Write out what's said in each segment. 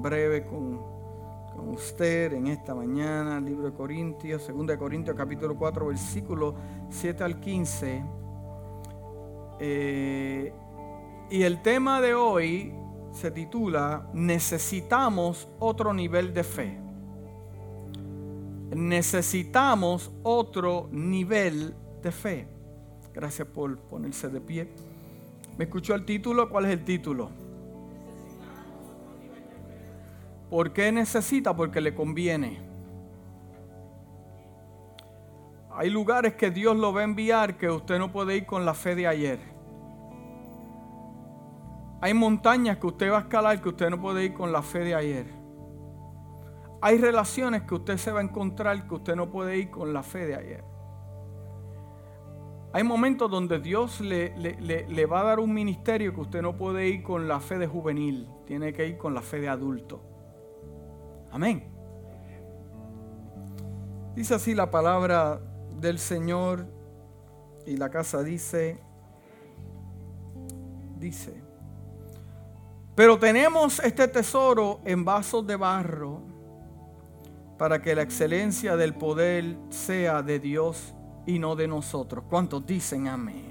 breve con, con usted en esta mañana, libro de Corintios, 2 de Corintios capítulo 4, versículo 7 al 15. Eh, y el tema de hoy se titula Necesitamos otro nivel de fe. Necesitamos otro nivel de fe. Gracias por ponerse de pie. ¿Me escuchó el título? ¿Cuál es el título? ¿Por qué necesita? Porque le conviene. Hay lugares que Dios lo va a enviar que usted no puede ir con la fe de ayer. Hay montañas que usted va a escalar que usted no puede ir con la fe de ayer. Hay relaciones que usted se va a encontrar que usted no puede ir con la fe de ayer. Hay momentos donde Dios le, le, va a dar un ministerio que usted no puede ir con la fe de juvenil, tiene que ir con la fe de adulto. Amén. Dice así la palabra del Señor y la casa dice, dice, pero tenemos este tesoro en vasos de barro para que la excelencia del poder sea de Dios y no de nosotros. ¿Cuántos dicen amén?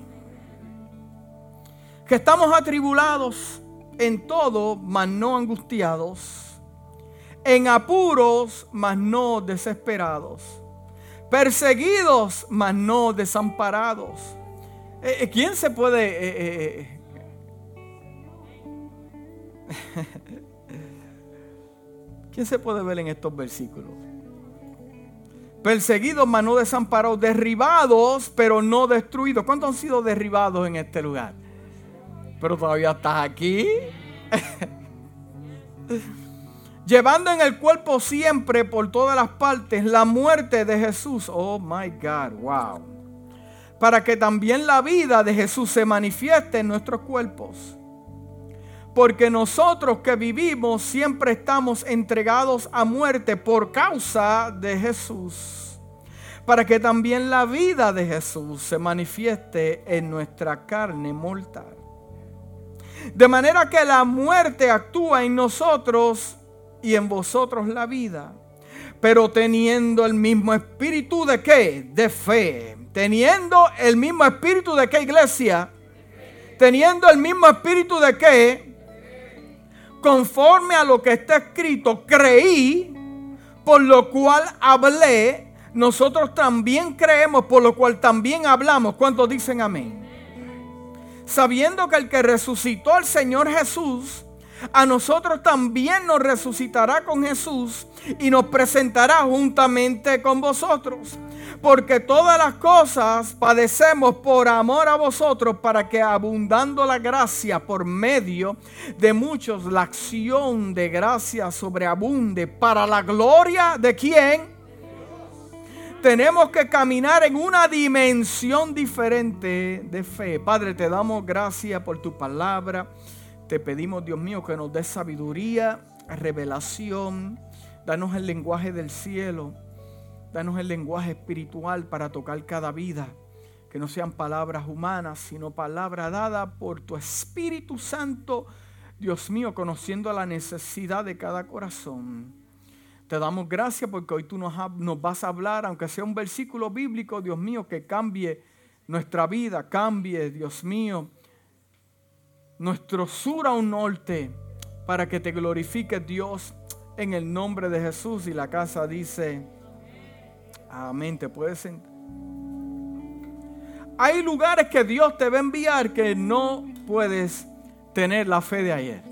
Que estamos atribulados en todo, mas no angustiados en apuros, mas no desesperados, perseguidos, mas no desamparados. Eh, eh, ¿Quién se puede... Eh, ¿Quién se puede ver en estos versículos? Perseguidos, mas no desamparados, derribados, pero no destruidos. ¿Cuántos han sido derribados en este lugar? Pero todavía estás aquí. llevando en el cuerpo siempre por todas las partes la muerte de Jesús. Oh my God, wow. Para que también la vida de Jesús se manifieste en nuestros cuerpos. Porque nosotros que vivimos siempre estamos entregados a muerte por causa de Jesús. Para que también la vida de Jesús se manifieste en nuestra carne mortal. De manera que la muerte actúa en nosotros y en vosotros la vida. Pero teniendo el mismo espíritu de qué? De fe. Teniendo el mismo espíritu de qué iglesia? Teniendo el mismo espíritu de qué? Conforme a lo que está escrito, creí, por lo cual hablé. Nosotros también creemos, por lo cual también hablamos. ¿Cuántos dicen amén? Sabiendo que el que resucitó al Señor Jesús, a nosotros también nos resucitará con Jesús y nos presentará juntamente con vosotros. Porque todas las cosas padecemos por amor a vosotros para que abundando la gracia por medio de muchos, la acción de gracia sobreabunde para la gloria de quién. Tenemos que caminar en una dimensión diferente de fe. Padre, te damos gracias por tu palabra. Te pedimos, Dios mío, que nos des sabiduría, revelación. Danos el lenguaje del cielo. Danos el lenguaje espiritual para tocar cada vida. Que no sean palabras humanas, sino palabra dada por tu Espíritu Santo, Dios mío, conociendo la necesidad de cada corazón. Te damos gracias porque hoy tú nos, nos, vas a hablar, aunque sea un versículo bíblico, Dios mío, que cambie nuestra vida, cambie, Dios mío, nuestro sur a un norte para que te glorifique Dios en el nombre de Jesús. Y la casa dice, amén, te puedes sentar. Hay lugares que Dios te va a enviar que no puedes tener la fe de ayer.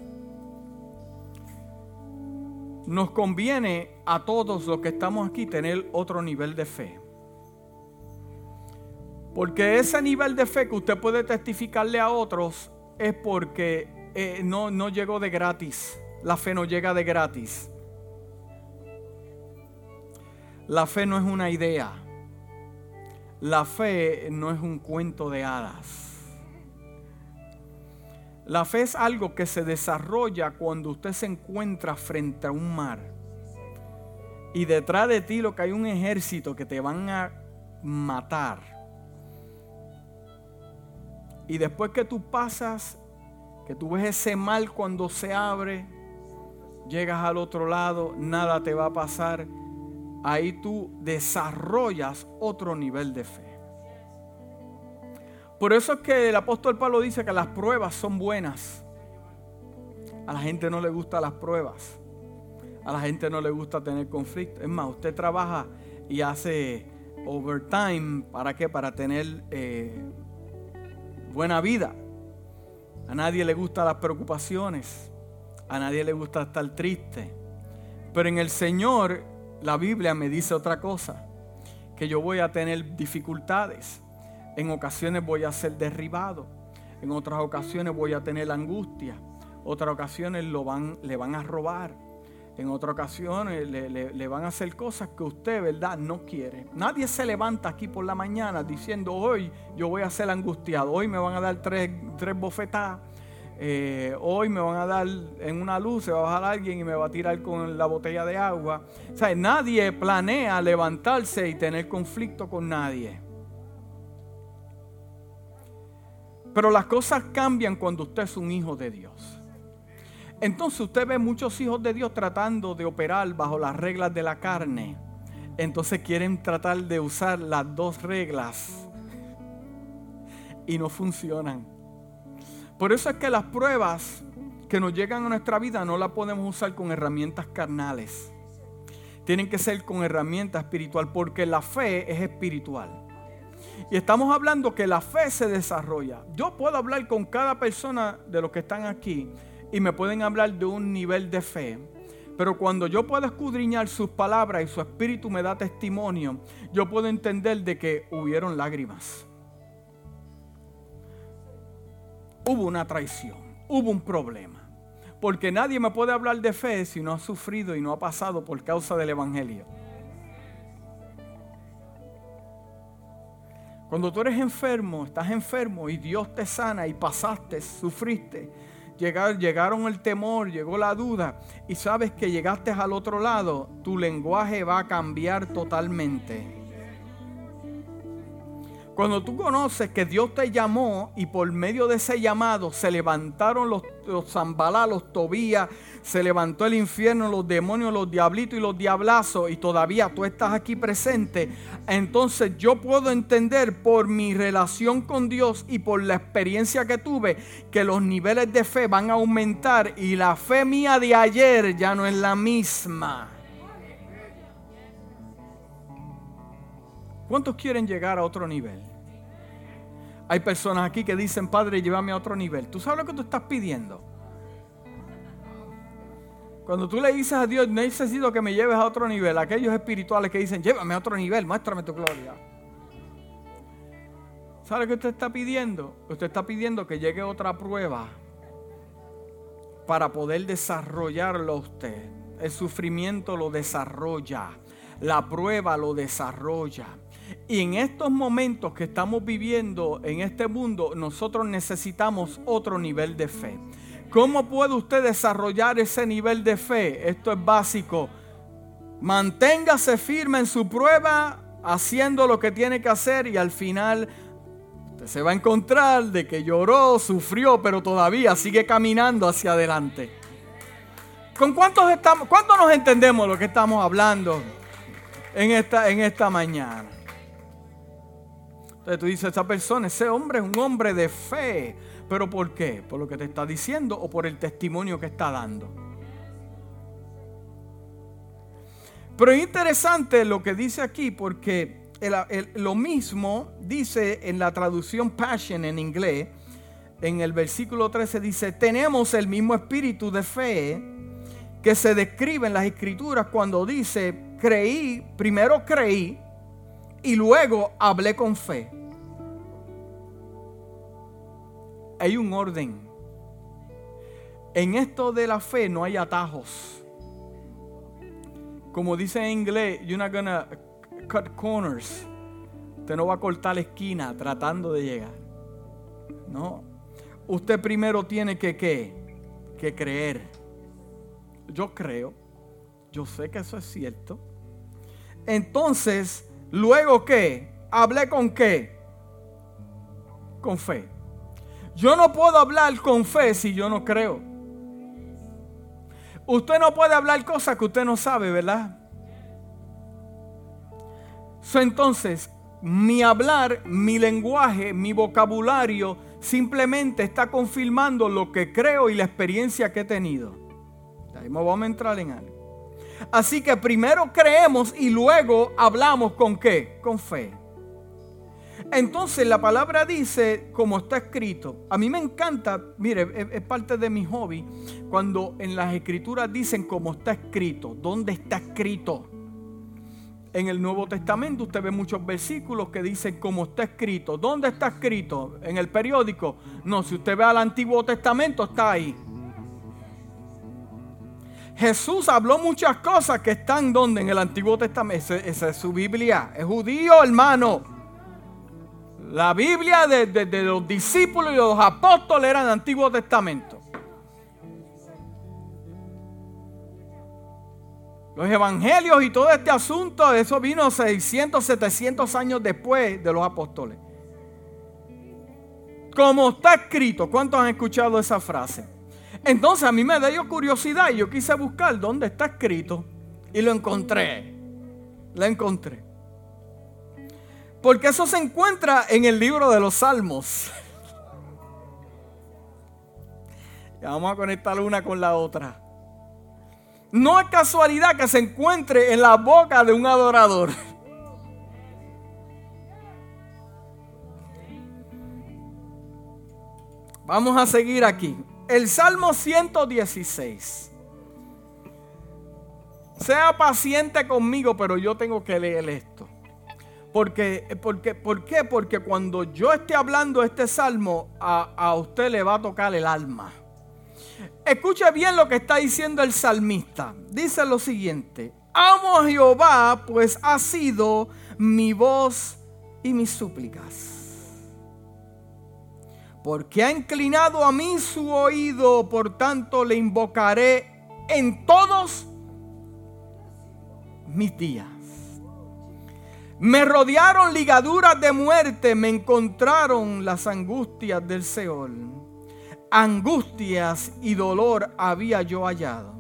Nos conviene a todos los que estamos aquí tener otro nivel de fe. Porque ese nivel de fe que usted puede testificarle a otros es porque eh, no, no llegó de gratis. La fe no llega de gratis. La fe no es una idea. La fe no es un cuento de hadas. La fe es algo que se desarrolla cuando usted se encuentra frente a un mar. Y detrás de ti lo que hay un ejército que te van a matar y después que tú pasas, que tú ves ese mal cuando se abre, llegas al otro lado, nada te va a pasar. Ahí tú desarrollas otro nivel de fe. Por eso es que el apóstol Pablo dice que las pruebas son buenas. A la gente no le gustan las pruebas. A la gente no le gusta tener conflicto. Es más, usted trabaja y hace overtime. ¿Para qué? Para tener eh, buena vida. A nadie le gustan las preocupaciones. A nadie le gusta estar triste. Pero en el Señor, la Biblia me dice otra cosa. Que yo voy a tener dificultades. En ocasiones voy a ser derribado. En otras ocasiones voy a tener angustia. Otras ocasiones lo van, le van a robar. En otras ocasiones le, le, van a hacer cosas que usted, ¿verdad?, no quiere. Nadie se levanta aquí por la mañana diciendo, hoy yo voy a ser angustiado, hoy me van a dar tres, tres bofetadas, eh, hoy me van a dar en una luz, se va a bajar alguien y me va a tirar con la botella de agua. O sea, nadie planea levantarse y tener conflicto con nadie. Pero las cosas cambian cuando usted es un hijo de Dios. Entonces usted ve muchos hijos de Dios tratando de operar bajo las reglas de la carne. Entonces quieren tratar de usar las dos reglas y no funcionan. Por eso es que las pruebas que nos llegan a nuestra vida no las podemos usar con herramientas carnales. Tienen que ser con herramientas espiritual porque la fe es espiritual. Y estamos hablando que la fe se desarrolla. Yo puedo hablar con cada persona de los que están aquí y me pueden hablar de un nivel de fe. Pero cuando yo puedo escudriñar sus palabras y su espíritu me da testimonio, yo puedo entender de que hubieron lágrimas. Hubo una traición, hubo un problema. Porque nadie me puede hablar de fe si no ha sufrido y no ha pasado por causa del Evangelio. Cuando tú eres enfermo, estás enfermo y Dios te sana y pasaste, sufriste, llegaron el temor, llegó la duda y sabes que llegaste al otro lado, tu lenguaje va a cambiar totalmente. Cuando tú conoces que Dios te llamó y por medio de ese llamado se levantaron los, los zambalá, los tobías, se levantó el infierno, los demonios, los diablitos y los diablazos y todavía tú estás aquí presente, entonces yo puedo entender por mi relación con Dios y por la experiencia que tuve que los niveles de fe van a aumentar y la fe mía de ayer ya no es la misma. ¿Cuántos quieren llegar a otro nivel? Hay personas aquí que dicen, Padre, llévame a otro nivel. ¿Tú sabes lo que tú estás pidiendo? Cuando tú le dices a Dios, necesito que me lleves a otro nivel, aquellos espirituales que dicen, llévame a otro nivel, muéstrame tu gloria. ¿Sabe lo que usted está pidiendo? Usted está pidiendo que llegue otra prueba para poder desarrollarlo usted. El sufrimiento lo desarrolla, la prueba lo desarrolla. Y en estos momentos que estamos viviendo en este mundo, nosotros necesitamos otro nivel de fe. ¿Cómo puede usted desarrollar ese nivel de fe? Esto es básico. Manténgase firme en su prueba, haciendo lo que tiene que hacer y al final usted se va a encontrar de que lloró, sufrió, pero todavía sigue caminando hacia adelante. ¿Con cuántos estamos, cuántos nos entendemos lo que estamos hablando en esta, en esta mañana? Entonces tú dices, esa persona, ese hombre es un hombre de fe. ¿Pero por qué? ¿Por lo que te está diciendo o por el testimonio que está dando? Pero es interesante lo que dice aquí porque lo mismo dice en la traducción Passion en inglés. En el versículo 13 dice, tenemos el mismo espíritu de fe que se describe en las escrituras cuando dice, creí, primero creí y luego hablé con fe. hay un orden. En esto de la fe no hay atajos. Como dice en inglés, you're not gonna cut corners. Usted no va a cortar la esquina tratando de llegar. No. Usted primero tiene que Que creer. Yo creo. Yo sé que eso es cierto. Entonces, luego qué? Hablé con qué? Con fe. Yo no puedo hablar con fe si yo no creo. Usted no puede hablar cosas que usted no sabe, ¿verdad? entonces, mi hablar, mi lenguaje, mi vocabulario simplemente está confirmando lo que creo y la experiencia que he tenido. Ahí vamos a entrar en algo. Así que primero creemos y luego hablamos con qué? Con fe. Entonces la palabra dice, como está escrito, a mí me encanta, mire, es, parte de mi hobby, cuando en las escrituras dicen como está escrito, ¿dónde está escrito? En el Nuevo Testamento usted ve muchos versículos que dicen como está escrito. ¿Dónde está escrito? ¿En el periódico? No, si usted ve al Antiguo Testamento está ahí. Jesús habló muchas cosas que están donde en el Antiguo Testamento. Esa, es su Biblia. Es judío, hermano. La Biblia de, los discípulos y los apóstoles era el Antiguo Testamento. Los evangelios y todo este asunto, eso vino 600, 700 años después de los apóstoles. Como está escrito, ¿cuántos han escuchado esa frase? Entonces a mí me dio curiosidad y yo quise buscar dónde está escrito y lo encontré. Lo encontré. Porque eso se encuentra en el libro de los Salmos. vamos a conectar una con la otra. No es casualidad que se encuentre en la boca de un adorador. Vamos a seguir aquí. El Salmo 116. Sea paciente conmigo, pero yo tengo que leer esto. Porque, porque, ¿Por qué? Porque cuando yo esté hablando este salmo, a, a usted le va a tocar el alma. Escuche bien lo que está diciendo el salmista. Dice lo siguiente. Amo a Jehová, pues ha sido mi voz y mis súplicas. Porque ha inclinado a mí su oído, por tanto le invocaré en todos mis días. Me rodearon ligaduras de muerte, me encontraron las angustias del Seol. Angustias y dolor había yo hallado.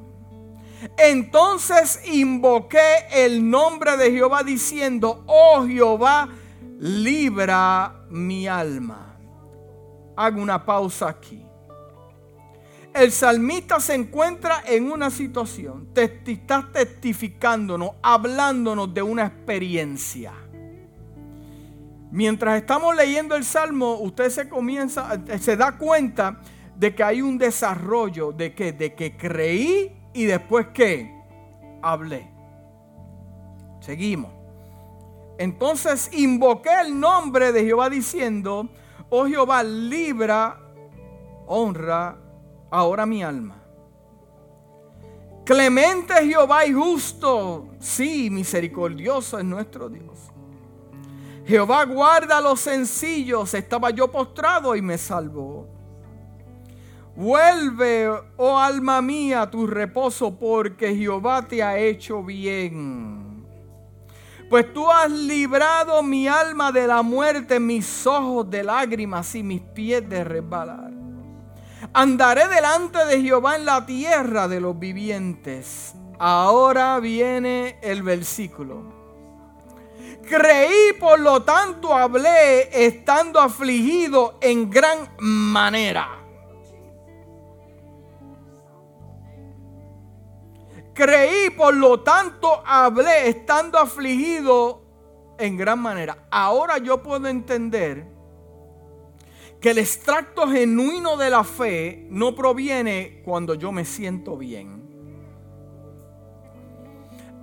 Entonces invoqué el nombre de Jehová diciendo, oh Jehová, libra mi alma. Hago una pausa aquí. El salmista se encuentra en una situación, te, está testificándonos, hablándonos de una experiencia. Mientras estamos leyendo el salmo, usted se comienza, se da cuenta de que hay un desarrollo de que, de que creí y después que hablé. Seguimos. Entonces invoqué el nombre de Jehová diciendo, oh Jehová, libra, honra ahora mi alma. Clemente Jehová y justo, sí, misericordioso es nuestro Dios. Jehová guarda los sencillos, estaba yo postrado y me salvó. Vuelve, oh alma mía, tu reposo, porque Jehová te ha hecho bien. Pues tú has librado mi alma de la muerte, mis ojos de lágrimas y mis pies de resbalar. Andaré delante de Jehová en la tierra de los vivientes. Ahora viene el versículo. Creí, por lo tanto hablé, estando afligido en gran manera. Creí, por lo tanto hablé, estando afligido en gran manera. Ahora yo puedo entender que el extracto genuino de la fe no proviene cuando yo me siento bien,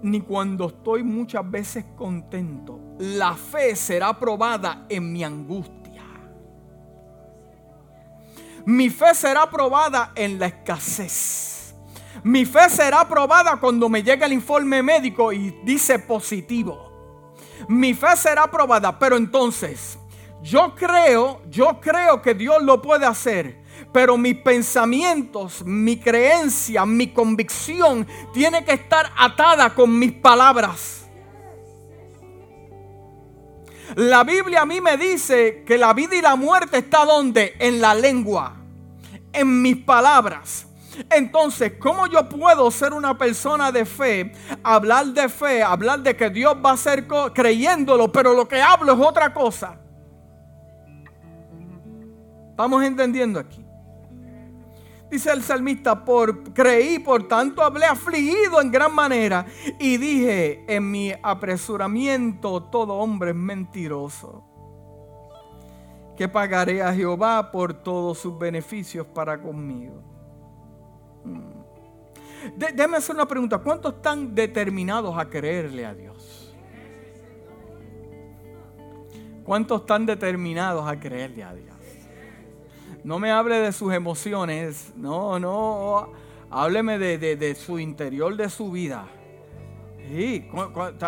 ni cuando estoy muchas veces contento. La fe será probada en mi angustia. Mi fe será probada en la escasez. Mi fe será probada cuando me llegue el informe médico y dice positivo. Mi fe será probada, pero entonces yo creo, yo creo que Dios lo puede hacer. Pero mis pensamientos, mi creencia, mi convicción tiene que estar atada con mis palabras. La Biblia a mí me dice que la vida y la muerte está donde? En la lengua, en mis palabras. Entonces, ¿cómo yo puedo ser una persona de fe, hablar de fe, hablar de que Dios va a ser creyéndolo, pero lo que hablo es otra cosa? ¿Estamos entendiendo aquí? Dice el salmista, por creí, por tanto hablé afligido en gran manera y dije, en mi apresuramiento todo hombre es mentiroso. Que pagaré a Jehová por todos sus beneficios para conmigo. Mm. déjeme hacer una pregunta. ¿Cuántos están determinados a creerle a Dios? ¿Cuántos están determinados a creerle a Dios? No me hable de sus emociones, no, no, hábleme de, su interior, de su vida. Sí,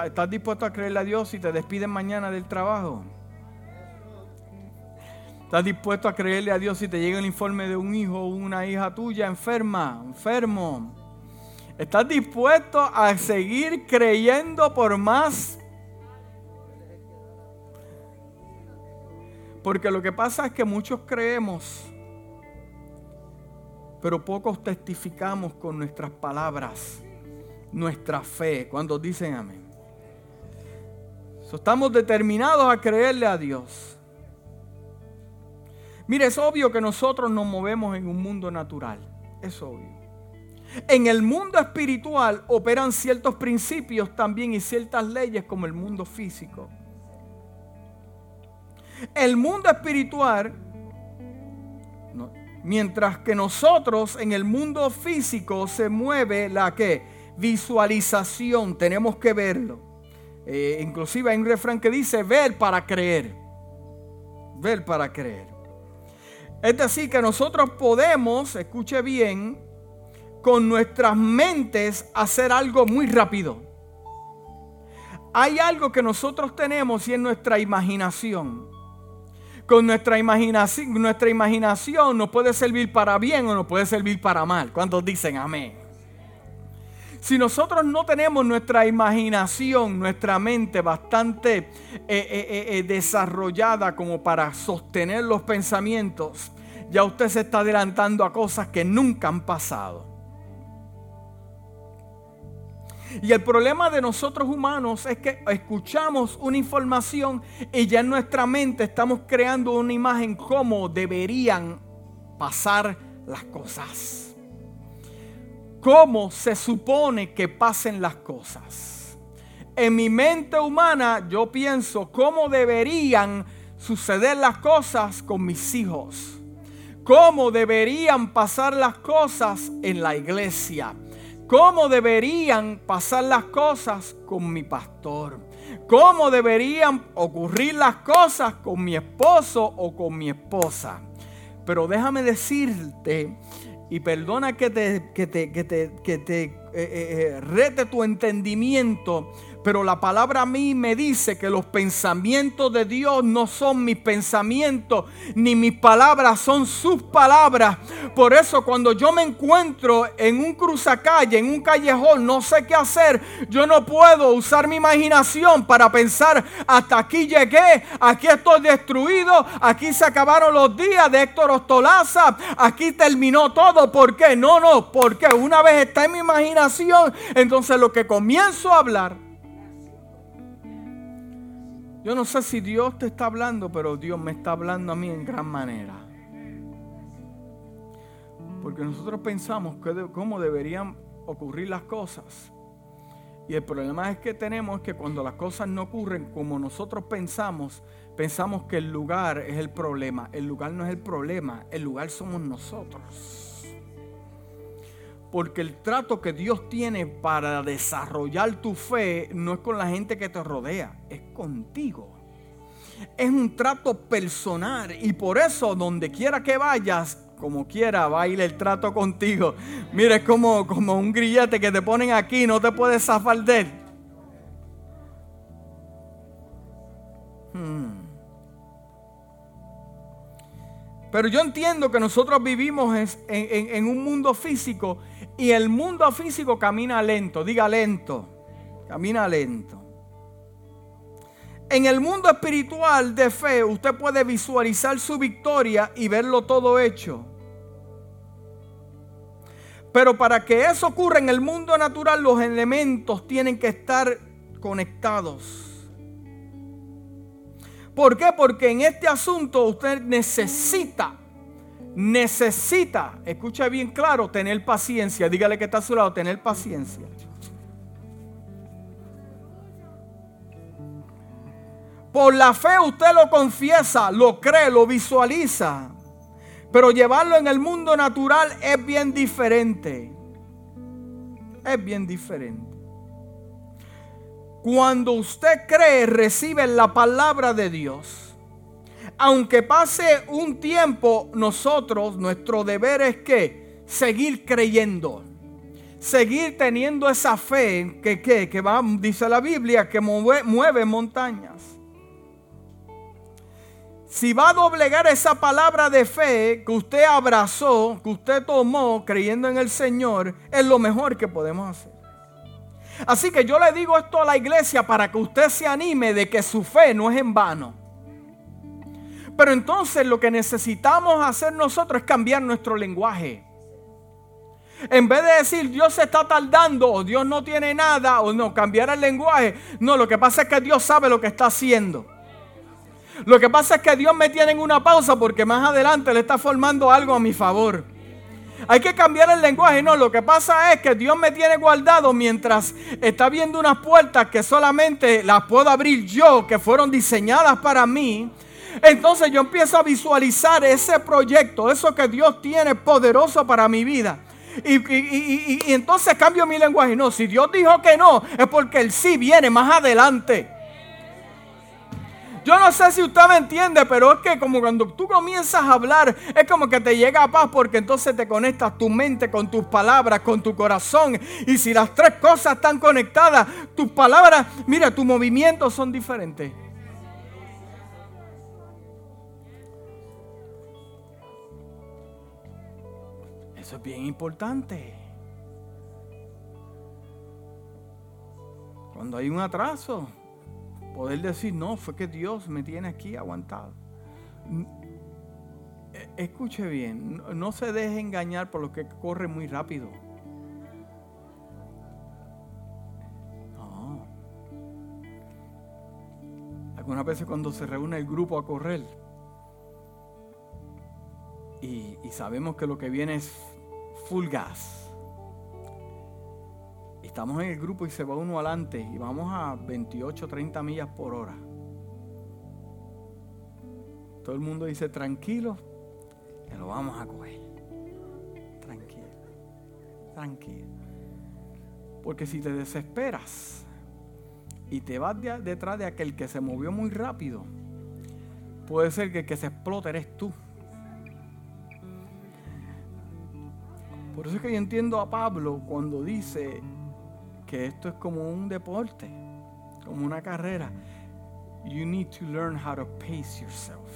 ¿Estás dispuesto a creerle a Dios si te despiden mañana del trabajo? ¿Estás dispuesto a creerle a Dios si te llega el informe de un hijo o una hija tuya enferma, enfermo? ¿Estás dispuesto a seguir creyendo por más Porque lo que pasa es que muchos creemos, pero pocos testificamos con nuestras palabras, nuestra fe, cuando dicen amén. estamos determinados a creerle a Dios. Mire, es obvio que nosotros nos movemos en un mundo natural. Es obvio. En el mundo espiritual operan ciertos principios también y ciertas leyes como el mundo físico. El mundo espiritual, mientras que nosotros en el mundo físico se mueve la que visualización, tenemos que verlo. Eh, inclusive hay un refrán que dice ver para creer. Ver para creer. Es decir, que nosotros podemos, escuche bien, con nuestras mentes hacer algo muy rápido. Hay algo que nosotros tenemos y es nuestra imaginación con nuestra imaginación, nuestra imaginación nos puede servir para bien o nos puede servir para mal. ¿Cuántos dicen amén? Si nosotros no tenemos nuestra imaginación, nuestra mente bastante eh, eh, eh, desarrollada como para sostener los pensamientos, ya usted se está adelantando a cosas que nunca han pasado. Y el problema de nosotros humanos es que escuchamos una información y ya en nuestra mente estamos creando una imagen cómo deberían pasar las cosas. Cómo se supone que pasen las cosas. En mi mente humana yo pienso cómo deberían suceder las cosas con mis hijos. Cómo deberían pasar las cosas en la iglesia cómo deberían pasar las cosas con mi pastor, cómo deberían ocurrir las cosas con mi esposo o con mi esposa. Pero déjame decirte, y perdona que te, que te, que te, que te eh, eh, eh, rete tu entendimiento, pero la palabra a mí me dice que los pensamientos de Dios no son mis pensamientos, ni mis palabras son sus palabras. Por eso cuando yo me encuentro en un cruzacalle, en un callejón, no sé qué hacer, yo no puedo usar mi imaginación para pensar, hasta aquí llegué, aquí estoy destruido, aquí se acabaron los días de Héctor Ostolaza, aquí terminó todo. ¿Por qué? No, no, porque una vez está en mi imaginación, entonces lo que comienzo a hablar, yo no sé si Dios te está hablando, pero Dios me está hablando a mí en gran manera. Porque nosotros pensamos cómo deberían ocurrir las cosas. Y el problema es que tenemos que cuando las cosas no ocurren como nosotros pensamos, pensamos que el lugar es el problema. El lugar no es el problema, el lugar somos nosotros. Porque el trato que Dios tiene para desarrollar tu fe no es con la gente que te rodea, es contigo. Es un trato personal y por eso donde quiera que vayas, como quiera, va a ir el trato contigo. Mira, es como, como un grillete que te ponen aquí, no te puedes zafar de él. Hmm. Pero yo entiendo que nosotros vivimos en un mundo físico y el mundo físico camina lento, diga lento, camina lento. En el mundo espiritual de fe usted puede visualizar su victoria y verlo todo hecho. Pero para que eso ocurra en el mundo natural, los elementos tienen que estar conectados. ¿Por qué? Porque en este asunto usted necesita, necesita, escucha bien claro, tener paciencia. Dígale que está a su lado, tener paciencia. Por la fe usted lo confiesa, lo cree, lo visualiza. Pero llevarlo en el mundo natural es bien diferente. Es bien diferente. Cuando usted cree, recibe la palabra de Dios. Aunque pase un tiempo, nosotros, nuestro deber es que seguir creyendo. Seguir teniendo esa fe que, que, va, dice la Biblia, que mueve, mueve montañas. Si va a doblegar esa palabra de fe que usted abrazó, que usted tomó creyendo en el Señor, es lo mejor que podemos hacer. Así que yo le digo esto a la iglesia para que usted se anime de que su fe no es en vano. Pero entonces lo que necesitamos hacer nosotros es cambiar nuestro lenguaje. En vez de decir Dios se está tardando o Dios no tiene nada o no, cambiar el lenguaje. No, lo que pasa es que Dios sabe lo que está haciendo. Lo que pasa es que Dios me tiene en una pausa porque más adelante le está formando algo a mi favor. Hay que cambiar el lenguaje. No, lo que pasa es que Dios me tiene guardado mientras está viendo unas puertas que solamente las puedo abrir yo, que fueron diseñadas para mí. Entonces yo empiezo a visualizar ese proyecto, eso que Dios tiene poderoso para mi vida. Y, y, entonces cambio mi lenguaje. No, si Dios dijo que no, es porque el sí viene más adelante. Yo no sé si usted me entiende, pero es que como cuando tú comienzas a hablar, es como que te llega a paz porque entonces te conectas tu mente con tus palabras, con tu corazón. Y si las tres cosas están conectadas, tus palabras, mira, tus movimientos son diferentes. Eso es bien importante. Cuando hay un atraso, Poder decir, no, fue que Dios me tiene aquí aguantado. E, escuche bien, no se deje engañar por lo que corre muy rápido. No. Algunas veces cuando se reúne el grupo a correr y, y sabemos que lo que viene es full gas estamos en el grupo y se va uno adelante y vamos a 28, 30 millas por hora. Todo el mundo dice, tranquilo, que lo vamos a coger. Tranquilo, tranquilo. Porque si te desesperas y te vas detrás de aquel que se movió muy rápido, puede ser que el que se explote eres tú. Por eso es que yo entiendo a Pablo cuando dice, que esto es como un deporte, como una carrera. You need to learn how to pace yourself.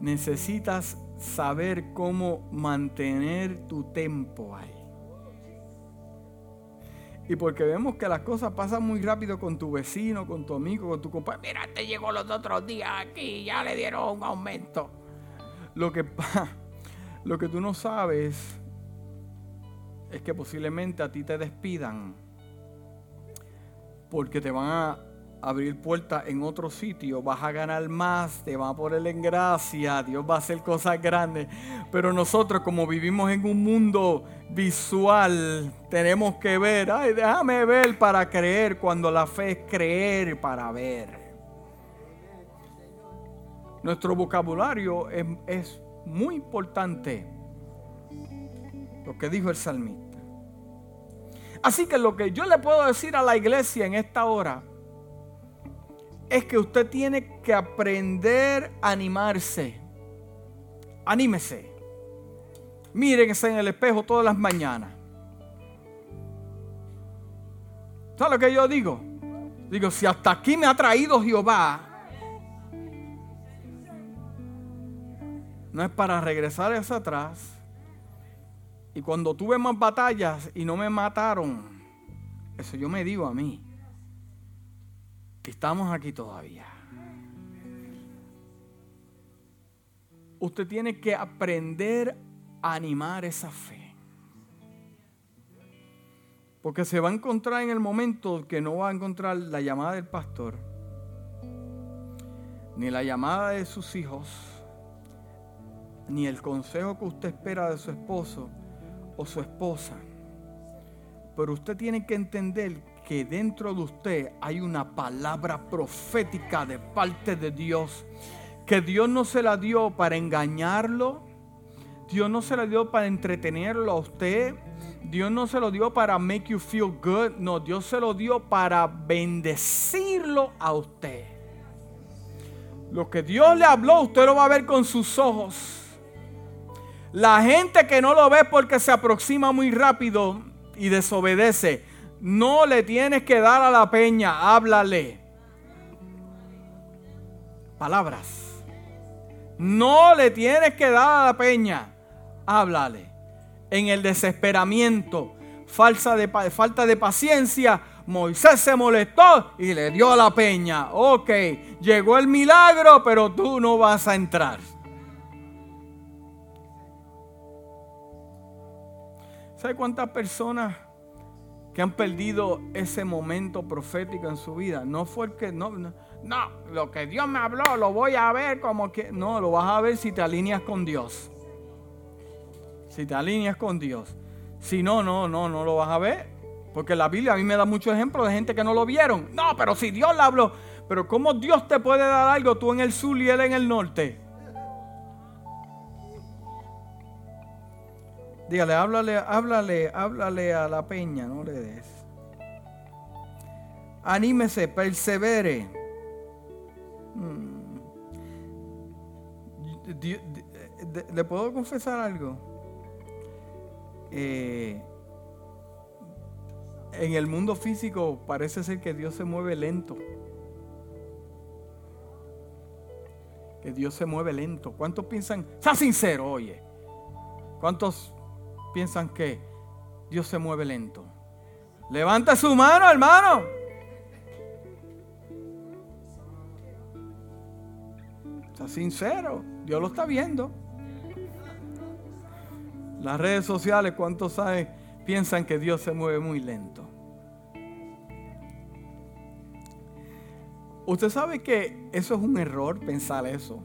Necesitas saber cómo mantener tu tempo ahí. Y porque vemos que las cosas pasan muy rápido con tu vecino, con tu amigo, con tu compañero. Mira, te llegó los otros días aquí, ya le dieron un aumento. Lo que, lo que tú no sabes es que posiblemente a ti te despidan porque te van a abrir puertas en otro sitio, vas a ganar más, te van a poner en gracia, Dios va a hacer cosas grandes. Pero nosotros como vivimos en un mundo visual, tenemos que ver, ay, déjame ver para creer, cuando la fe es creer para ver. Nuestro vocabulario es, es muy importante lo que dijo el salmista. Así que lo que yo le puedo decir a la iglesia en esta hora es que usted tiene que aprender a animarse. Anímese. Mírense en el espejo todas las mañanas. ¿Sabe lo que yo digo? Digo, si hasta aquí me ha traído Jehová, no es para regresar hacia atrás, y cuando tuve más batallas y no me mataron, eso yo me digo a mí. Estamos aquí todavía. usted tiene que aprender a animar esa fe. Porque se va a encontrar en el momento que no va a encontrar la llamada del pastor, ni la llamada de sus hijos, ni el consejo que usted espera de su esposo o su esposa. Pero usted tiene que entender que dentro de usted hay una palabra profética de parte de Dios, que Dios no se la dio para engañarlo, Dios no se la dio para entretenerlo a usted, Dios no se lo dio para make you feel good, no, Dios se lo dio para bendecirlo a usted. Lo que Dios le habló, usted lo va a ver con sus ojos. La gente que no lo ve porque se aproxima muy rápido y desobedece, no le tienes que dar a la peña, háblale. Palabras. No le tienes que dar a la peña, háblale. En el desesperamiento, falsa de, falta de paciencia, Moisés se molestó y le dio a la peña. Ok, llegó el milagro, pero tú no vas a entrar. ¿Sabe cuántas personas que han perdido ese momento profético en su vida? No fue que, no, no, no, lo que Dios me habló lo voy a ver como que, no, lo vas a ver si te alineas con Dios. Si te alineas con Dios. Si no, no, no, no lo vas a ver. Porque la Biblia a mí me da muchos ejemplos de gente que no lo vieron. No, pero si Dios le habló. Pero ¿cómo Dios te puede dar algo tú en el sur y él en el norte? Dígale, háblale, háblale, háblale a la peña, no le des. Anímese, persevere. Mm. ¿Le puedo confesar algo? Eh, en el mundo físico parece ser que Dios se mueve lento. Que Dios se mueve lento. ¿Cuántos piensan? Sea sincero, oye. ¿Cuántos piensan que Dios se mueve lento. Levanta su mano, hermano. Está sincero. Dios lo está viendo. Las redes sociales, ¿cuántos saben? Piensan que Dios se mueve muy lento. Usted sabe que eso es un error pensar eso.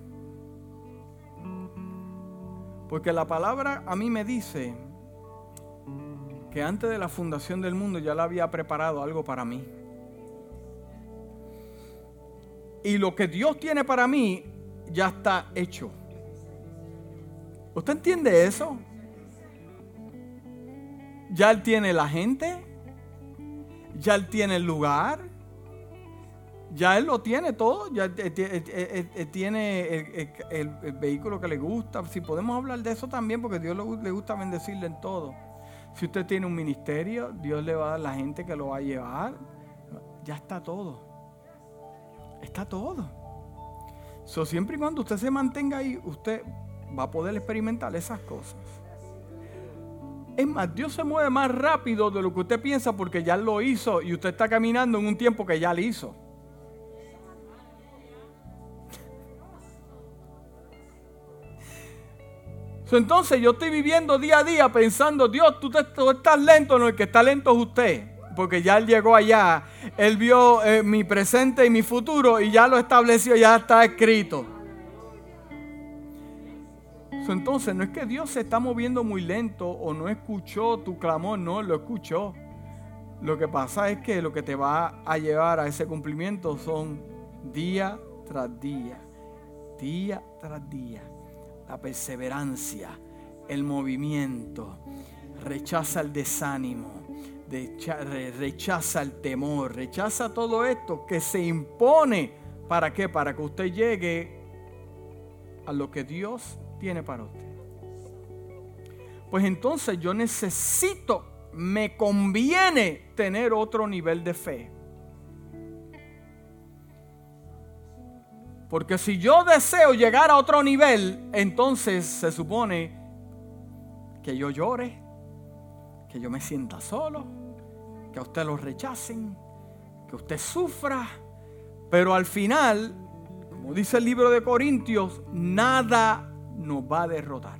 Porque la palabra a mí me dice que antes de la fundación del mundo ya le había preparado algo para mí. Y lo que Dios tiene para mí ya está hecho. ¿Usted entiende eso? Ya Él tiene la gente, ya Él tiene el lugar, ya Él lo tiene todo, ya tiene el, vehículo que le gusta. Si podemos hablar de eso también, porque Dios le gusta bendecirle en todo. Si usted tiene un ministerio, Dios le va a dar la gente que lo va a llevar. Ya está todo. Está todo. So, siempre y cuando usted se mantenga ahí, usted va a poder experimentar esas cosas. Es más, Dios se mueve más rápido de lo que usted piensa porque ya lo hizo y usted está caminando en un tiempo que ya lo hizo. Entonces yo estoy viviendo día a día pensando, Dios, tú, estás lento, no, el que está lento es usted. Porque ya Él llegó allá, Él vio eh, mi presente y mi futuro y ya lo estableció, ya está escrito. Entonces no es que Dios se está moviendo muy lento o no escuchó tu clamor, no, lo escuchó. Lo que pasa es que lo que te va a llevar a ese cumplimiento son día tras día, día tras día la perseverancia, el movimiento, rechaza el desánimo, rechaza el temor, rechaza todo esto que se impone. ¿Para qué? Para que usted llegue a lo que Dios tiene para usted. Pues entonces yo necesito, me conviene tener otro nivel de fe. Porque si yo deseo llegar a otro nivel, entonces se supone que yo llore, que yo me sienta solo, que a usted lo rechacen, que usted sufra. Pero al final, como dice el libro de Corintios, nada nos va a derrotar.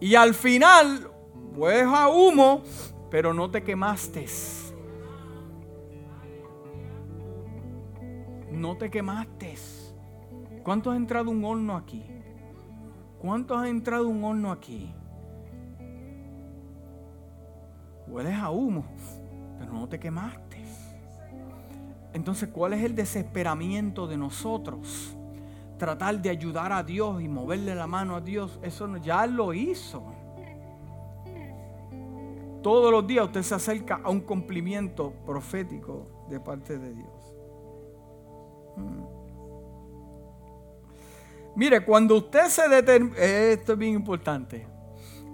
Y al final, pues a humo, pero no te quemaste. No te quemaste. ¿Cuántos ha entrado un horno aquí? ¿Cuántos ha entrado un horno aquí? Hueles a humo, pero no te quemaste. Entonces, ¿cuál es el desesperamiento de nosotros? Tratar de ayudar a Dios y moverle la mano a Dios, eso ya lo hizo. Todos los días usted se acerca a un cumplimiento profético de parte de Dios. Mm. Mire, cuando usted se determina, esto es bien importante.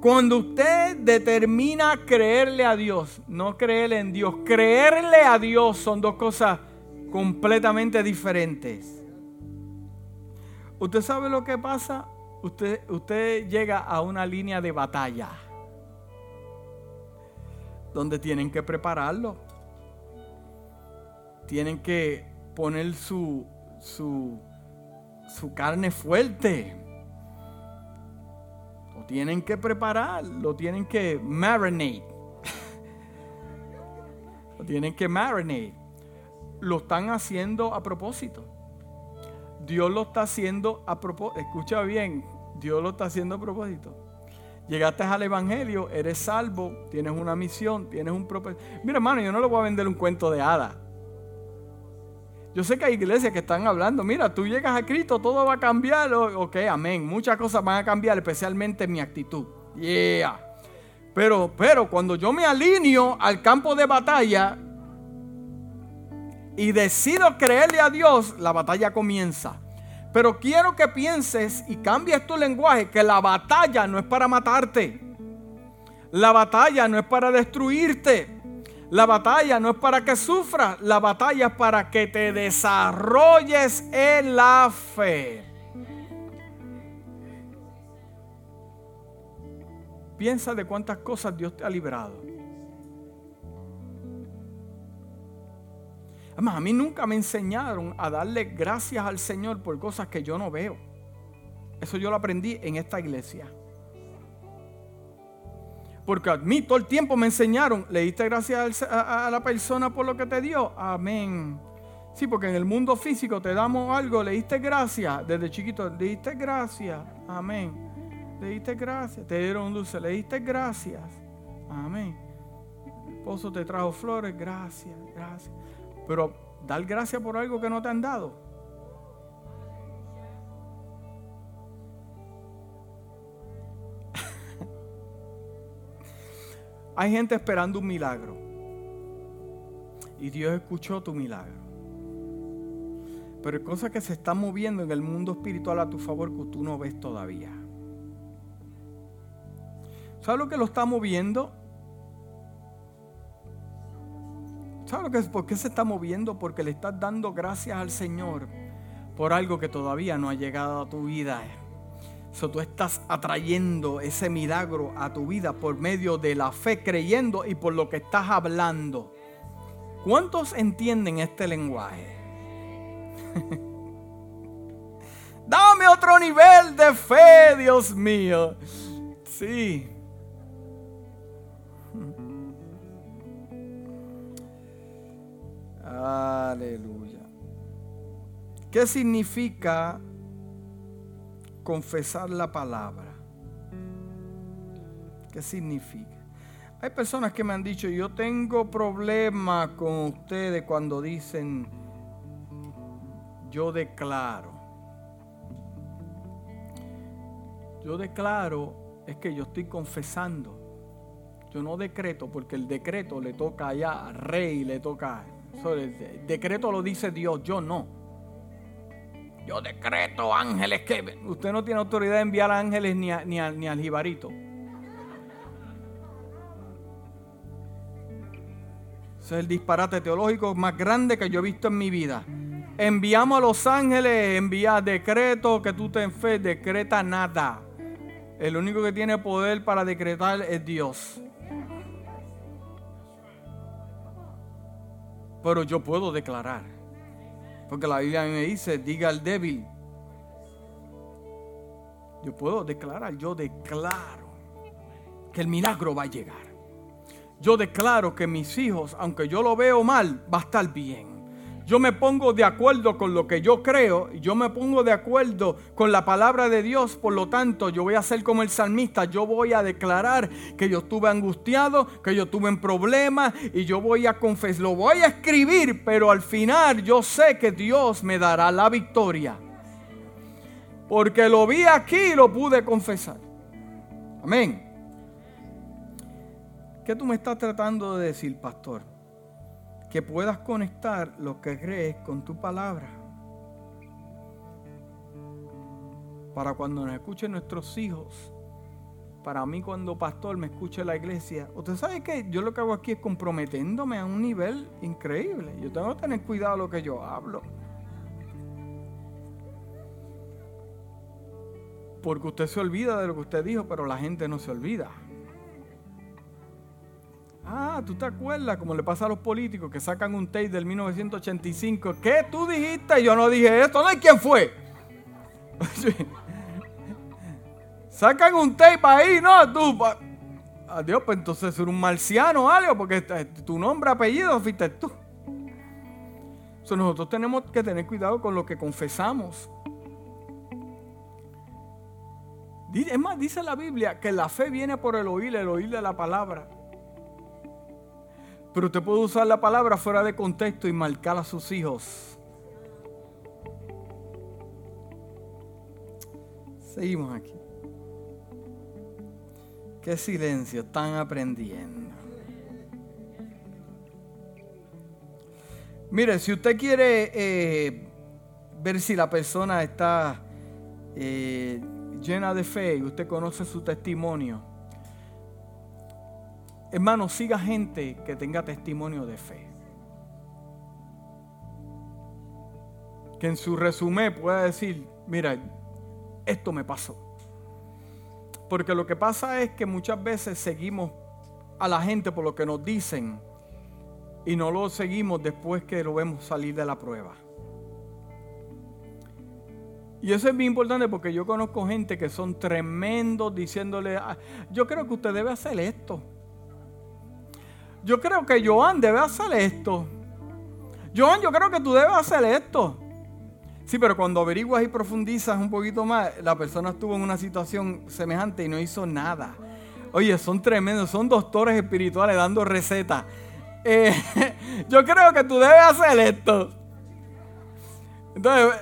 Cuando usted determina creerle a Dios, no creerle en Dios, creerle a Dios son dos cosas completamente diferentes. ¿Usted sabe lo que pasa? Usted, usted llega a una línea de batalla donde tienen que prepararlo. Tienen que poner su, su, su carne fuerte. Lo tienen que preparar, lo tienen que marinate. lo tienen que marinate lo están haciendo a propósito. Dios lo está haciendo a propósito. Escucha bien, Dios lo está haciendo a propósito. Llegaste al Evangelio, eres salvo, tienes una misión, tienes un propósito. Mira, hermano, yo no le voy a vender un cuento de hada. Yo sé que hay iglesias que están hablando, mira, tú llegas a Cristo, todo va a cambiar. Ok, amén. Muchas cosas van a cambiar, especialmente mi actitud. Yeah. Pero, pero cuando yo me alineo al campo de batalla, y decido creerle a Dios, la batalla comienza. Pero quiero que pienses y cambies tu lenguaje, que la batalla no es para matarte. La batalla no es para destruirte. La batalla no es para que sufras. La batalla es para que te desarrolles en la fe. Piensa de cuántas cosas Dios te ha librado. Además, a mí nunca me enseñaron a darle gracias al Señor por cosas que yo no veo. Eso yo lo aprendí en esta iglesia. Porque a mí todo el tiempo me enseñaron, le diste gracias a, la persona por lo que te dio. Amén. Sí, porque en el mundo físico te damos algo, le diste gracias desde chiquito, le diste gracias. Amén. Le diste gracias. Te dieron un dulce, le diste gracias. Amén. El esposo te trajo flores, gracias, gracias. Pero dar gracias por algo que no te han dado. Hay gente esperando un milagro. Y Dios escuchó tu milagro. Pero hay cosas que se están moviendo en el mundo espiritual a tu favor que tú no ves todavía. ¿Sabes lo que lo está moviendo? ¿Sabes lo que por qué se está moviendo? Porque le estás dando gracias al Señor por algo que todavía no ha llegado a tu vida. So, tú estás atrayendo ese milagro a tu vida por medio de la fe, creyendo y por lo que estás hablando. ¿Cuántos entienden este lenguaje? Dame otro nivel de fe, Dios mío. Sí. Aleluya. ¿Qué significa confesar la palabra? ¿Qué significa? Hay personas que me han dicho, yo tengo problemas con ustedes cuando dicen, yo declaro. Yo declaro es que yo estoy confesando. Yo no decreto porque el decreto le toca allá al rey, le toca el decreto lo dice Dios, yo no. Yo decreto ángeles que... Usted no tiene autoridad de enviar ángeles ni, ni, ni al jibarito. Ese es el disparate teológico más grande que yo he visto en mi vida. Enviamos a los ángeles, envía decreto que tú te fe, decreta nada. El único que tiene poder para decretar es Dios. Pero yo puedo declarar. Porque la Biblia me dice, diga al débil, Yo puedo declarar, yo declaro que el milagro va a llegar. Yo declaro que mis hijos, aunque yo lo veo mal, va a estar bien. Yo me pongo de acuerdo con lo que yo creo, yo me pongo de acuerdo con la palabra de Dios, por lo tanto yo voy a ser como el salmista, yo voy a declarar que yo estuve angustiado, que yo estuve en problemas y yo voy a confesar, lo voy a escribir, pero al final yo sé que Dios me dará la victoria. Porque lo vi aquí y lo pude confesar. Amén. ¿Qué tú me estás tratando de decir, pastor? Que puedas conectar lo que crees con tu palabra. Para cuando nos escuchen nuestros hijos, para mí cuando pastor me escuche la iglesia, usted sabe que yo lo que hago aquí es comprometiéndome a un nivel increíble. Yo tengo que tener cuidado lo que yo hablo. Porque usted se olvida de lo que usted dijo, pero la gente no se olvida. Ah, ¿tú te acuerdas? Como le pasa a los políticos que sacan un tape del 1985. ¿Qué tú dijiste? Yo no dije esto. No hay quién fue. sacan un tape ahí, no, tú. Adiós, pues entonces eres un marciano algo, porque tu nombre, apellido, fuiste tú. nosotros tenemos que tener cuidado con lo que confesamos. Es más, dice la Biblia que la fe viene por el oír, el oír de la palabra. Pero usted puede usar la palabra fuera de contexto y marcar a sus hijos. Seguimos aquí. Qué silencio, están aprendiendo. Mire, si usted quiere eh, ver si la persona está eh, llena de fe y usted conoce su testimonio, Hermano, siga gente que tenga testimonio de fe. Que en su resumen pueda decir, mira, esto me pasó. Porque lo que pasa es que muchas veces seguimos a la gente por lo que nos dicen y no lo seguimos después que lo vemos salir de la prueba. Y eso es muy importante porque yo conozco gente que son tremendos diciéndole, ah, yo creo que usted debe hacer esto yo creo que Joan debe hacer esto. Joan, yo creo que tú debes hacer esto. Sí, pero cuando averiguas y profundizas un poquito más, la persona estuvo en una situación semejante y no hizo nada. Oye, son tremendos, son doctores espirituales dando recetas. Eh, yo creo que tú debes hacer esto. Entonces,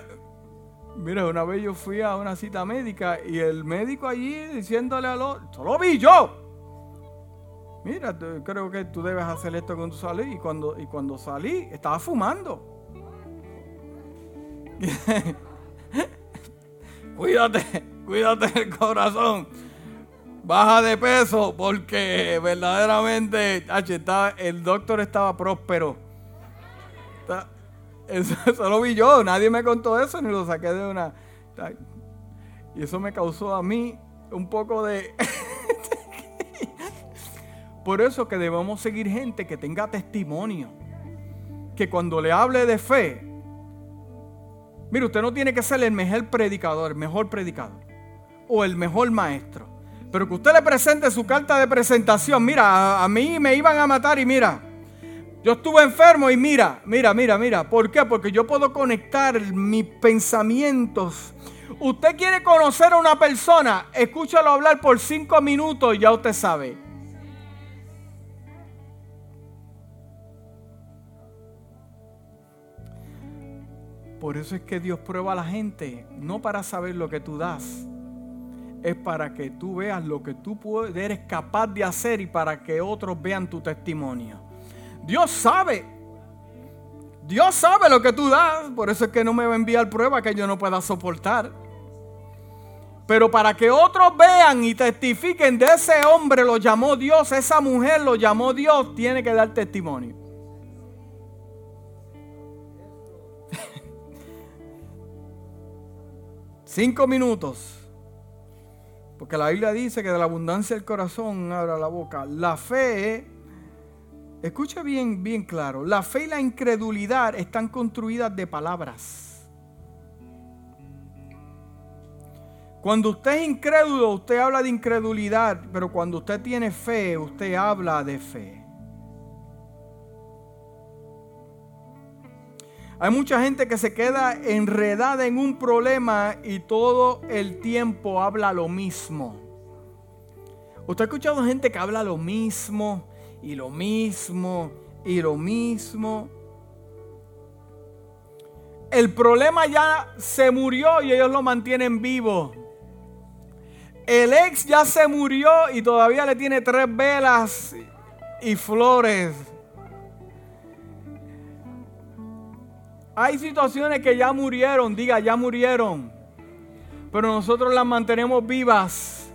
mira, una vez yo fui a una cita médica y el médico allí diciéndole a los, solo vi yo mira, creo que tú debes hacer esto cuando salí. Y cuando, y cuando salí, estaba fumando. cuídate, cuídate el corazón. Baja de peso porque verdaderamente el doctor estaba próspero. Eso, eso, lo vi yo, nadie me contó eso ni lo saqué de una... Y eso me causó a mí un poco de... Por eso que debemos seguir gente que tenga testimonio. Que cuando le hable de fe, mire, usted no tiene que ser el mejor predicador, el mejor predicador o el mejor maestro. Pero que usted le presente su carta de presentación. Mira, a, mí me iban a matar y mira, yo estuve enfermo y mira, mira, mira, mira. ¿Por qué? Porque yo puedo conectar mis pensamientos. Usted quiere conocer a una persona, escúchalo hablar por cinco minutos y ya usted sabe. Por eso es que Dios prueba a la gente, no para saber lo que tú das, es para que tú veas lo que tú eres capaz de hacer y para que otros vean tu testimonio. Dios sabe, Dios sabe lo que tú das, por eso es que no me va a enviar prueba que yo no pueda soportar. Pero para que otros vean y testifiquen de ese hombre lo llamó Dios, esa mujer lo llamó Dios, tiene que dar testimonio. Cinco minutos. Porque la Biblia dice que de la abundancia del corazón abra la boca. La fe, escucha bien, bien claro, la fe y la incredulidad están construidas de palabras. Cuando usted es incrédulo, usted habla de incredulidad, pero cuando usted tiene fe, usted habla de fe. Hay mucha gente que se queda enredada en un problema y todo el tiempo habla lo mismo. Usted ha escuchado gente que habla lo mismo y lo mismo y lo mismo. El problema ya se murió y ellos lo mantienen vivo. El ex ya se murió y todavía le tiene tres velas y flores. Hay situaciones que ya murieron, diga, ya murieron. Pero nosotros las mantenemos vivas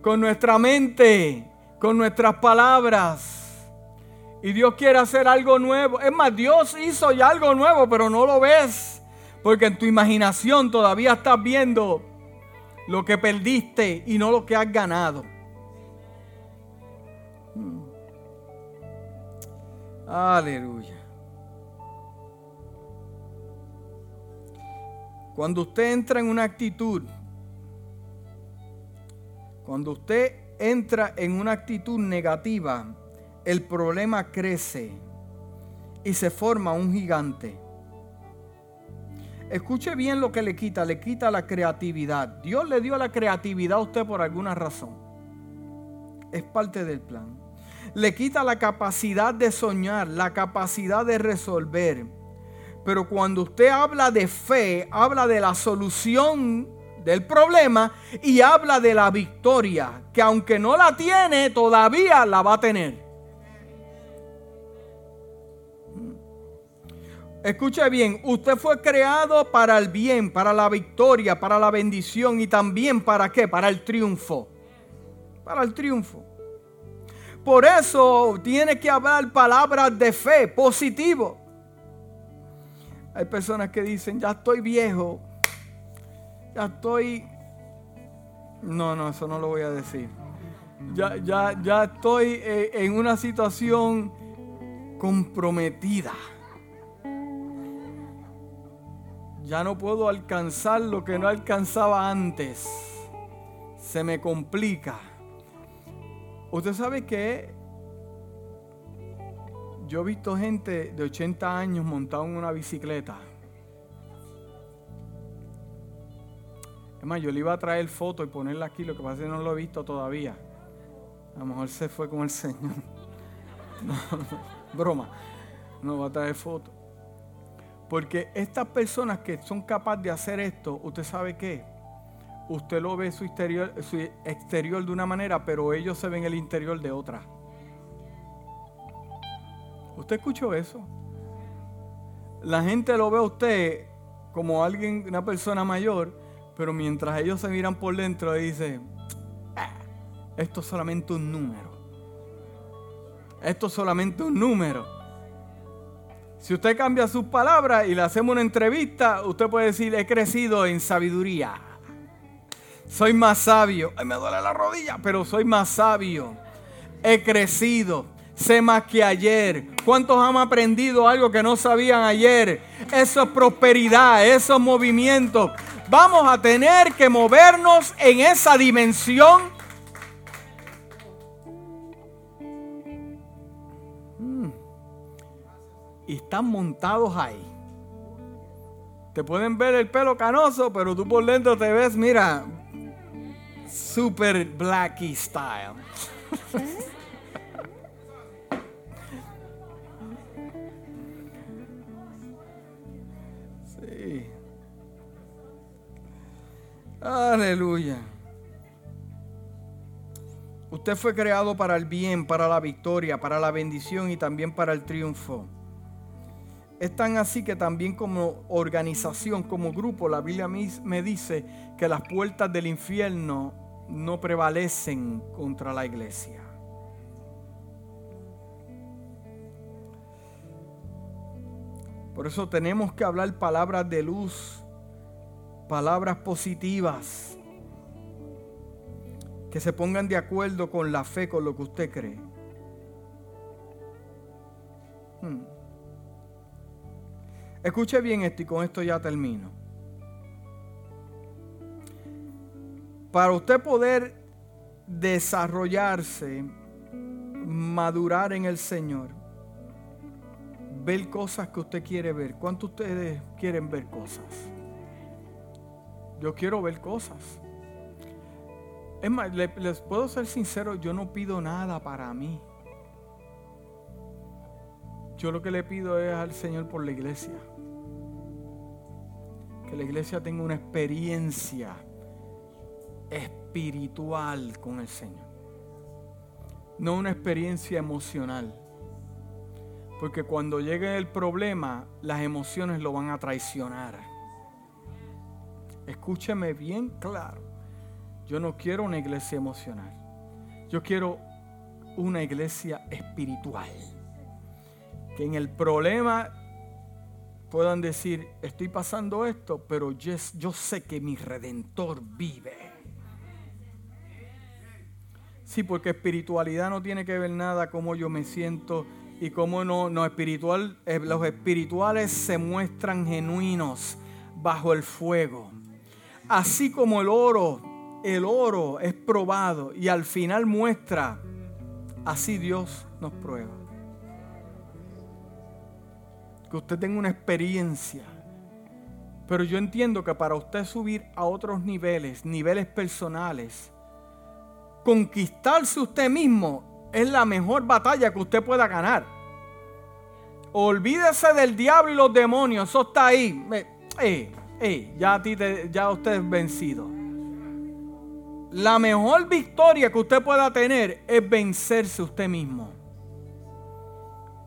con nuestra mente, con nuestras palabras. Y Dios quiere hacer algo nuevo. Es más, Dios hizo ya algo nuevo, pero no lo ves. Porque en tu imaginación todavía estás viendo lo que perdiste y no lo que has ganado. Hmm. Aleluya. Cuando usted entra en una actitud, cuando usted entra en una actitud negativa, el problema crece y se forma un gigante. Escuche bien lo que le quita, le quita la creatividad. Dios le dio la creatividad a usted por alguna razón. Es parte del plan. Le quita la capacidad de soñar, la capacidad de resolver. Pero cuando usted habla de fe, habla de la solución del problema y habla de la victoria, que aunque no la tiene, todavía la va a tener. Escuche bien, usted fue creado para el bien, para la victoria, para la bendición y también para qué? Para el triunfo. Para el triunfo. Por eso tiene que hablar palabras de fe, positivo. Hay personas que dicen, ya estoy viejo, ya estoy... No, no, eso no lo voy a decir. Ya, ya, ya estoy eh, en una situación comprometida. Ya no puedo alcanzar lo que no alcanzaba antes. Se me complica. Usted sabe que yo he visto gente de 80 años montado en una bicicleta. Es más, yo le iba a traer foto y ponerla aquí, lo que pasa es que no lo he visto todavía. A lo mejor se fue con el Señor. broma. No va a traer foto. Porque estas personas que son capaces de hacer esto, usted sabe qué. Usted lo ve su exterior, su exterior de una manera, pero ellos se ven el interior de otra. ¿Usted escuchó eso? La gente lo ve a usted como alguien, una persona mayor, pero mientras ellos se miran por dentro dice, ah, esto es solamente un número. Esto es solamente un número. Si usted cambia sus palabras y le hacemos una entrevista, usted puede decir, he crecido en sabiduría. Soy más sabio. Ay, me duele la rodilla, pero soy más sabio. He crecido. Sé más que ayer. ¿Cuántos han aprendido algo que no sabían ayer? Eso es prosperidad, esos movimientos. Vamos a tener que movernos en esa dimensión y están montados ahí. Te pueden ver el pelo canoso, pero tú por dentro te ves, mira, super blacky style. Aleluya. Usted fue creado para el bien, para la victoria, para la bendición y también para el triunfo. Es tan así que también como organización, como grupo, la Biblia me dice que las puertas del infierno no prevalecen contra la iglesia. Por eso tenemos que hablar palabras de luz, palabras positivas, que se pongan de acuerdo con la fe, con lo que usted cree. Hmm. Escuche bien esto y con esto ya termino. para usted poder desarrollarse, madurar en el Señor, ver cosas que usted quiere ver. ¿Cuántos ustedes quieren ver cosas? Yo quiero ver cosas. Es más, les puedo ser sincero, yo no pido nada para mí. Yo lo que le pido es al Señor por la iglesia. Que la iglesia tenga una experiencia espiritual con el Señor. No una experiencia emocional. Porque cuando llegue el problema, las emociones lo van a traicionar. Escúcheme bien claro. Yo no quiero una iglesia emocional. Yo quiero una iglesia espiritual. Que en el problema puedan decir, estoy pasando esto, pero yo, sé que mi redentor vive. Sí, porque espiritualidad no tiene que ver nada cómo yo me siento y cómo no, no espiritual, eh, los espirituales se muestran genuinos bajo el fuego. Así como el oro el oro es probado y al final muestra, así Dios nos prueba. Que usted tenga una experiencia. Pero yo entiendo que para usted subir a otros niveles, niveles personales, conquistarse usted mismo es la mejor batalla que usted pueda ganar. Olvídese del diablo y los demonios, eso está ahí. Eh, ya, a ti ya usted es vencido. La mejor victoria que usted pueda tener es vencerse usted mismo.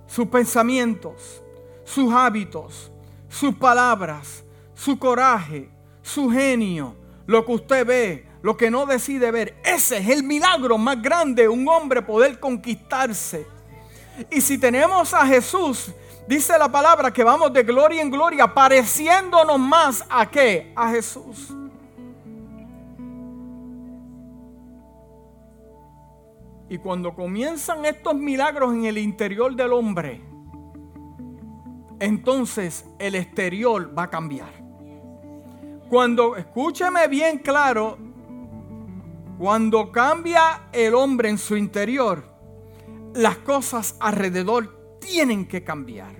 Sus pensamientos, sus hábitos, sus palabras, su coraje, su genio, lo que usted ve, lo que no decide ver. Ese es el milagro más grande, un hombre poder conquistarse. Y si tenemos a Jesús, dice la palabra que vamos de gloria en gloria, pareciéndonos más a qué? A Jesús. Y cuando comienzan estos milagros en el interior del hombre, entonces el exterior va a cambiar. Cuando, escúcheme bien claro, cuando cambia el hombre en su interior, las cosas alrededor tienen que cambiar.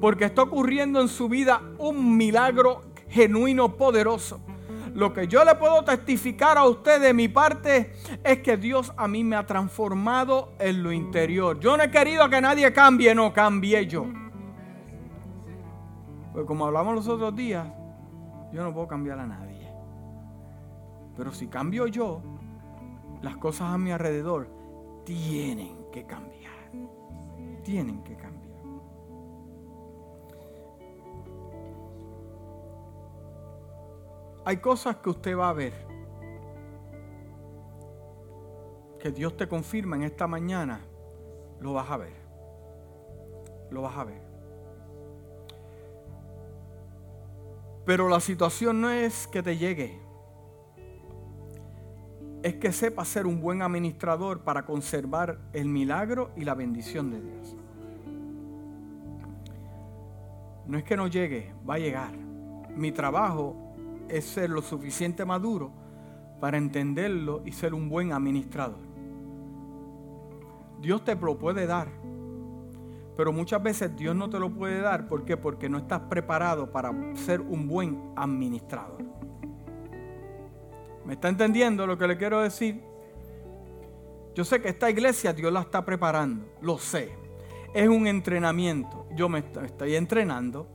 Porque está ocurriendo en su vida un milagro genuino, poderoso. Lo que yo le puedo testificar a usted de mi parte es que Dios a mí me ha transformado en lo interior. Yo no he querido que nadie cambie, no, cambié yo. Pues como hablamos los otros días, yo no puedo cambiar a nadie. Pero si cambio yo, las cosas a mi alrededor tienen que cambiar. Tienen que cambiar. Hay cosas que usted va a ver. Que Dios te confirma en esta mañana. Lo vas a ver. Lo vas a ver. Pero la situación no es que te llegue. Es que sepa ser un buen administrador para conservar el milagro y la bendición de Dios. No es que no llegue, va a llegar. Mi trabajo es ser lo suficiente maduro para entenderlo y ser un buen administrador. Dios te lo puede dar, pero muchas veces Dios no te lo puede dar. ¿Por qué? Porque no estás preparado para ser un buen administrador. ¿Me está entendiendo lo que le quiero decir? Yo sé que esta iglesia Dios la está preparando, lo sé. Es un entrenamiento. Yo me estoy entrenando,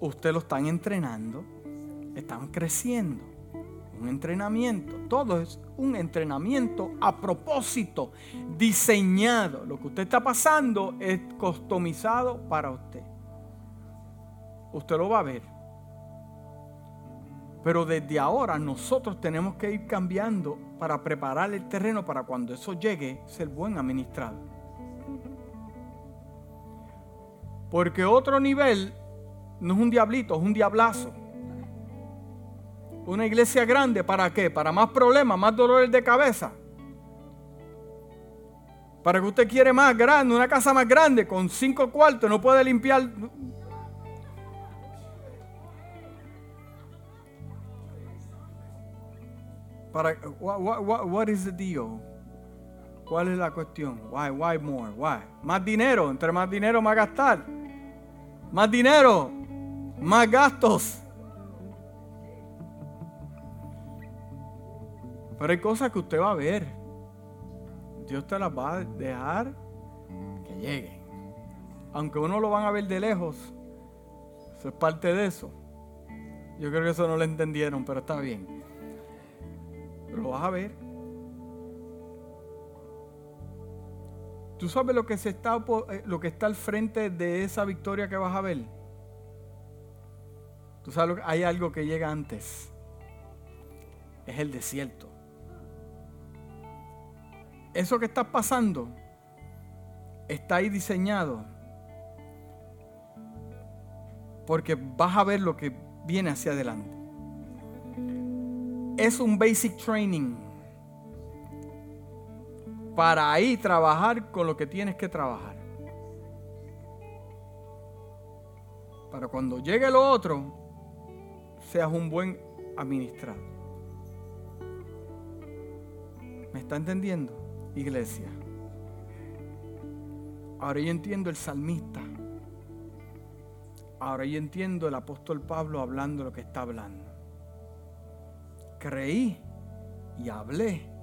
usted lo están entrenando están creciendo. Un entrenamiento, todo es un entrenamiento a propósito, diseñado. Lo que usted está pasando es customizado para usted. Usted lo va a ver. Pero desde ahora nosotros tenemos que ir cambiando para preparar el terreno para cuando eso llegue ser buen administrado. Porque otro nivel no es un diablito, es un diablazo. Una iglesia grande, ¿para qué? ¿Para más problemas, más dolores de cabeza? Para que usted quiere más grande, una casa más grande, con cinco cuartos, no puede limpiar. Para, what, what, what is the deal? ¿Cuál es la cuestión? Why, why more? Why? Más dinero, entre más dinero más gastar. Más dinero, más gastos. Pero hay cosas que usted va a ver. Dios te las va a dejar que lleguen. Aunque uno lo van a ver de lejos. Eso es parte de eso. Yo creo que eso no lo entendieron, pero está bien. Lo vas a ver. ¿Tú sabes lo que, se está, eh, lo que está al frente de esa victoria que vas a ver? Tú sabes que hay algo que llega antes. Es el desierto. Eso que está pasando está ahí diseñado. Porque vas a ver lo que viene hacia adelante. Es un basic training para ahí trabajar con lo que tienes que trabajar. Para cuando llegue lo otro, seas un buen administrador. ¿Me está entendiendo, iglesia? Ahora yo entiendo el salmista. Ahora yo entiendo el apóstol Pablo hablando lo que está hablando. Creí y hablé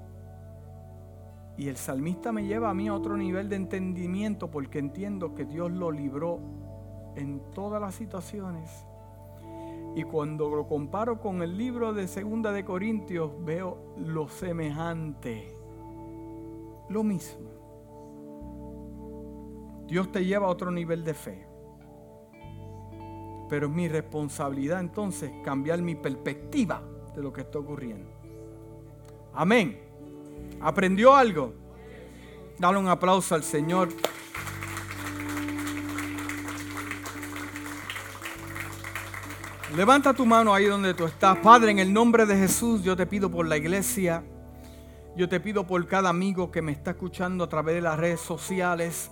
y el salmista me lleva a mí a otro nivel de entendimiento porque entiendo que Dios lo libró en todas las situaciones. Y cuando lo comparo con el libro de Segunda de Corintios, veo lo semejante. Lo mismo. Dios te lleva a otro nivel de fe. Pero es mi responsabilidad entonces cambiar mi perspectiva de lo que está ocurriendo. Amén. ¿Aprendió algo? Dale un aplauso al Señor. Levanta tu mano ahí donde tú estás. Padre, en el nombre de Jesús, yo te pido por la iglesia. Yo te pido por cada amigo que me está escuchando a través de las redes sociales.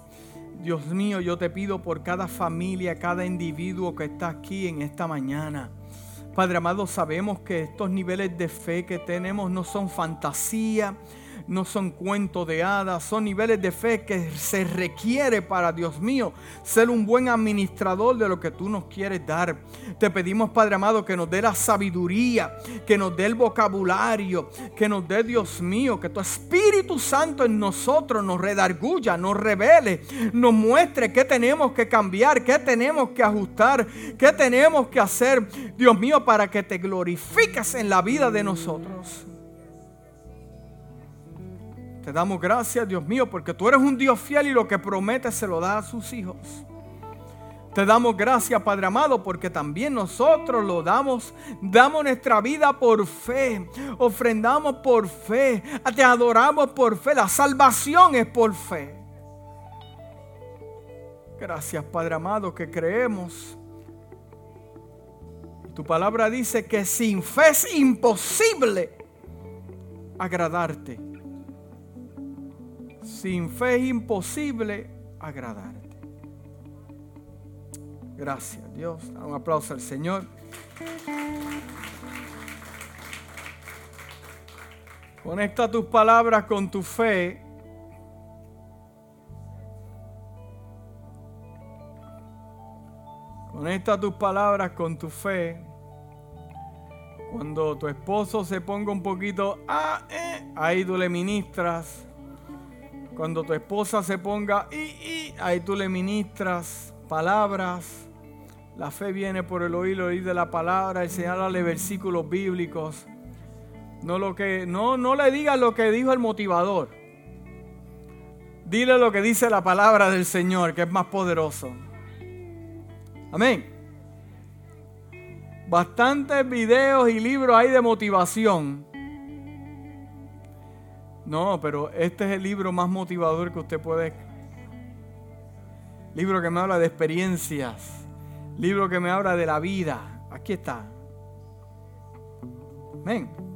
Dios mío, yo te pido por cada familia, cada individuo que está aquí en esta mañana. Padre amado, sabemos que estos niveles de fe que tenemos no son fantasía, no son cuentos de hadas, son niveles de fe que se requiere para, Dios mío, ser un buen administrador de lo que tú nos quieres dar. Te pedimos, Padre amado, que nos dé la sabiduría, que nos dé el vocabulario, que nos dé, Dios mío, que tu Espíritu Santo en nosotros nos redarguya, nos revele, nos muestre qué tenemos que cambiar, qué tenemos que ajustar, qué tenemos que hacer, Dios mío, para que te glorifiques en la vida de nosotros. Te damos gracias, Dios mío, porque tú eres un Dios fiel y lo que promete se lo da a sus hijos. Te damos gracias, Padre amado, porque también nosotros lo damos, damos nuestra vida por fe, ofrendamos por fe, te adoramos por fe, la salvación es por fe. Gracias, Padre amado, que creemos. Tu palabra dice que sin fe es imposible agradarte. Sin fe es imposible agradarte. Gracias, Dios. Un aplauso al Señor. Conecta tus palabras con tu fe. Conecta tus palabras con tu fe. Cuando tu esposo se ponga un poquito, ah, eh, ahí tú le ministras. Cuando tu esposa se ponga y, y ahí tú le ministras palabras. La fe viene por el oír, oír de la palabra, enseñarle versículos bíblicos. No, lo que, no, no le digas lo que dijo el motivador. Dile lo que dice la palabra del Señor, que es más poderoso. Amén. Bastantes videos y libros hay de motivación no, pero este es el libro más motivador que usted puede. Libro que me habla de experiencias. Libro que me habla de la vida. Aquí está. Ven.